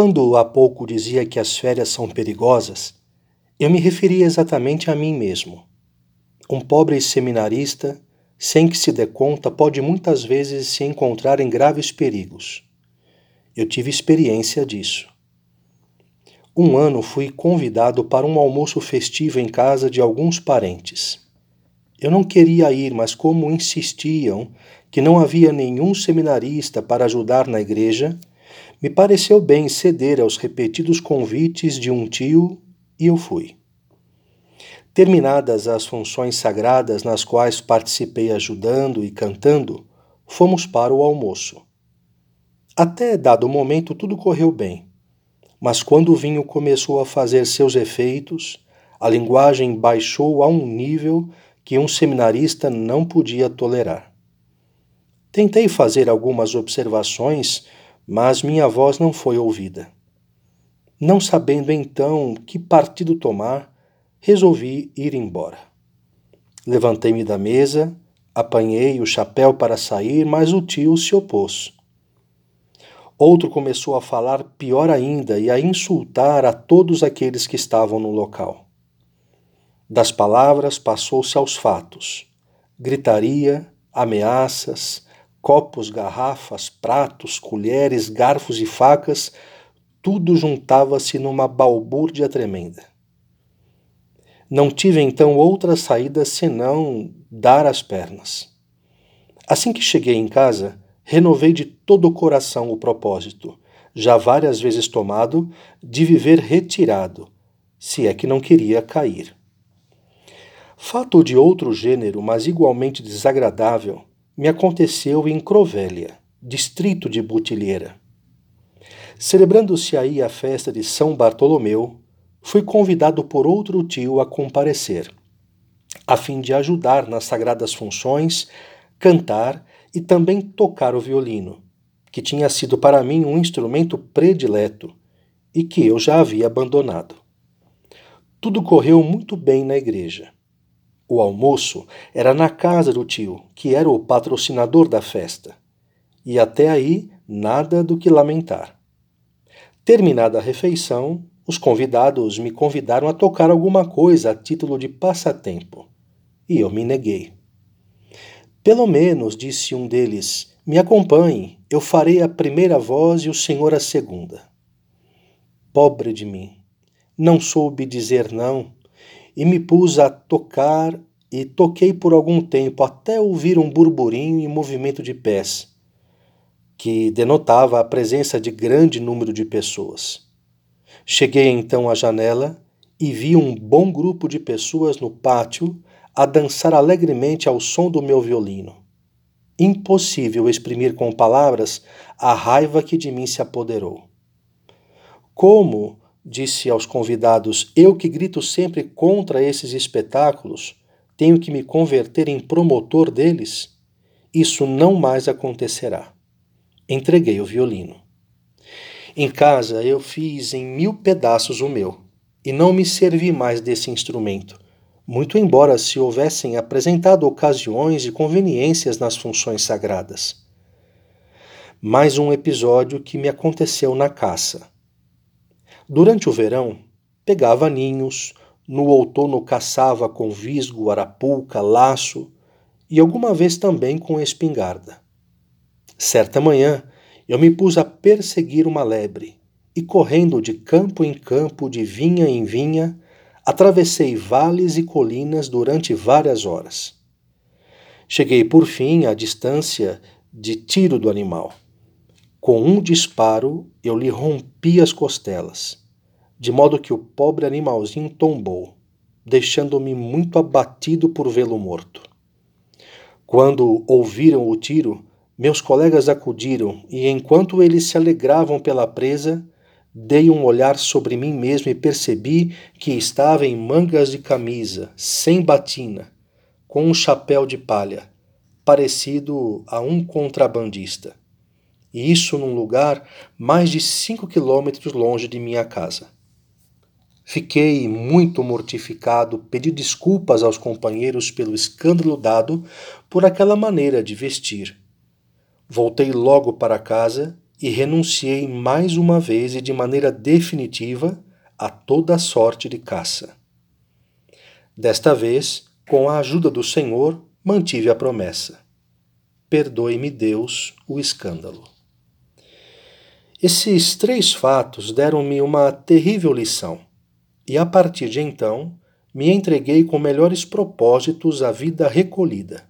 Quando há pouco dizia que as férias são perigosas, eu me referia exatamente a mim mesmo. Um pobre seminarista, sem que se dê conta, pode muitas vezes se encontrar em graves perigos. Eu tive experiência disso. Um ano fui convidado para um almoço festivo em casa de alguns parentes. Eu não queria ir, mas como insistiam que não havia nenhum seminarista para ajudar na igreja, me pareceu bem ceder aos repetidos convites de um tio e eu fui. Terminadas as funções sagradas nas quais participei ajudando e cantando, fomos para o almoço. Até dado momento tudo correu bem, mas quando o vinho começou a fazer seus efeitos, a linguagem baixou a um nível que um seminarista não podia tolerar. Tentei fazer algumas observações mas minha voz não foi ouvida. Não sabendo então que partido tomar, resolvi ir embora. Levantei-me da mesa, apanhei o chapéu para sair, mas o tio se opôs. Outro começou a falar pior ainda e a insultar a todos aqueles que estavam no local. Das palavras passou-se aos fatos: gritaria, ameaças, copos, garrafas, pratos, colheres, garfos e facas, tudo juntava-se numa balbúrdia tremenda. Não tive então outra saída senão dar as pernas. Assim que cheguei em casa, renovei de todo o coração o propósito, já várias vezes tomado, de viver retirado, se é que não queria cair. Fato de outro gênero, mas igualmente desagradável, me aconteceu em Crovélia, distrito de Butilheira. Celebrando-se aí a festa de São Bartolomeu, fui convidado por outro tio a comparecer, a fim de ajudar nas sagradas funções, cantar e também tocar o violino, que tinha sido para mim um instrumento predileto e que eu já havia abandonado. Tudo correu muito bem na igreja. O almoço era na casa do tio, que era o patrocinador da festa. E até aí nada do que lamentar. Terminada a refeição, os convidados me convidaram a tocar alguma coisa a título de passatempo. E eu me neguei. Pelo menos, disse um deles, me acompanhe, eu farei a primeira voz e o senhor a segunda. Pobre de mim, não soube dizer não e me pus a tocar e toquei por algum tempo até ouvir um burburinho e movimento de pés, que denotava a presença de grande número de pessoas. Cheguei então à janela e vi um bom grupo de pessoas no pátio a dançar alegremente ao som do meu violino. Impossível exprimir com palavras a raiva que de mim se apoderou. Como disse aos convidados: Eu que grito sempre contra esses espetáculos, tenho que me converter em promotor deles? Isso não mais acontecerá. Entreguei o violino. Em casa eu fiz em mil pedaços o meu, e não me servi mais desse instrumento, muito embora se houvessem apresentado ocasiões e conveniências nas funções sagradas. Mais um episódio que me aconteceu na caça. Durante o verão, pegava ninhos, no outono caçava com visgo, arapuca, laço e alguma vez também com espingarda. Certa manhã, eu me pus a perseguir uma lebre e, correndo de campo em campo, de vinha em vinha, atravessei vales e colinas durante várias horas. Cheguei por fim à distância de tiro do animal. Com um disparo, eu lhe rompi as costelas, de modo que o pobre animalzinho tombou, deixando-me muito abatido por vê-lo morto. Quando ouviram o tiro, meus colegas acudiram e, enquanto eles se alegravam pela presa, dei um olhar sobre mim mesmo e percebi que estava em mangas de camisa, sem batina, com um chapéu de palha, parecido a um contrabandista e isso num lugar mais de cinco quilômetros longe de minha casa. Fiquei muito mortificado, pedi desculpas aos companheiros pelo escândalo dado por aquela maneira de vestir. Voltei logo para casa e renunciei mais uma vez e de maneira definitiva a toda sorte de caça. Desta vez, com a ajuda do Senhor, mantive a promessa. Perdoe-me, Deus, o escândalo. Esses três fatos deram-me uma terrível lição, e a partir de então me entreguei com melhores propósitos à vida recolhida.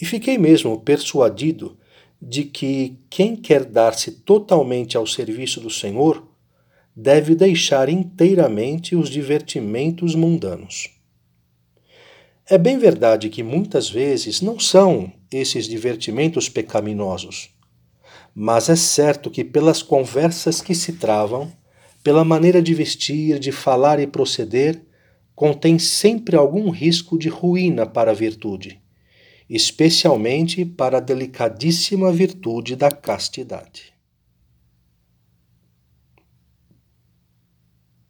E fiquei mesmo persuadido de que quem quer dar-se totalmente ao serviço do Senhor deve deixar inteiramente os divertimentos mundanos. É bem verdade que muitas vezes não são esses divertimentos pecaminosos, mas é certo que pelas conversas que se travam, pela maneira de vestir, de falar e proceder, contém sempre algum risco de ruína para a virtude, especialmente para a delicadíssima virtude da castidade.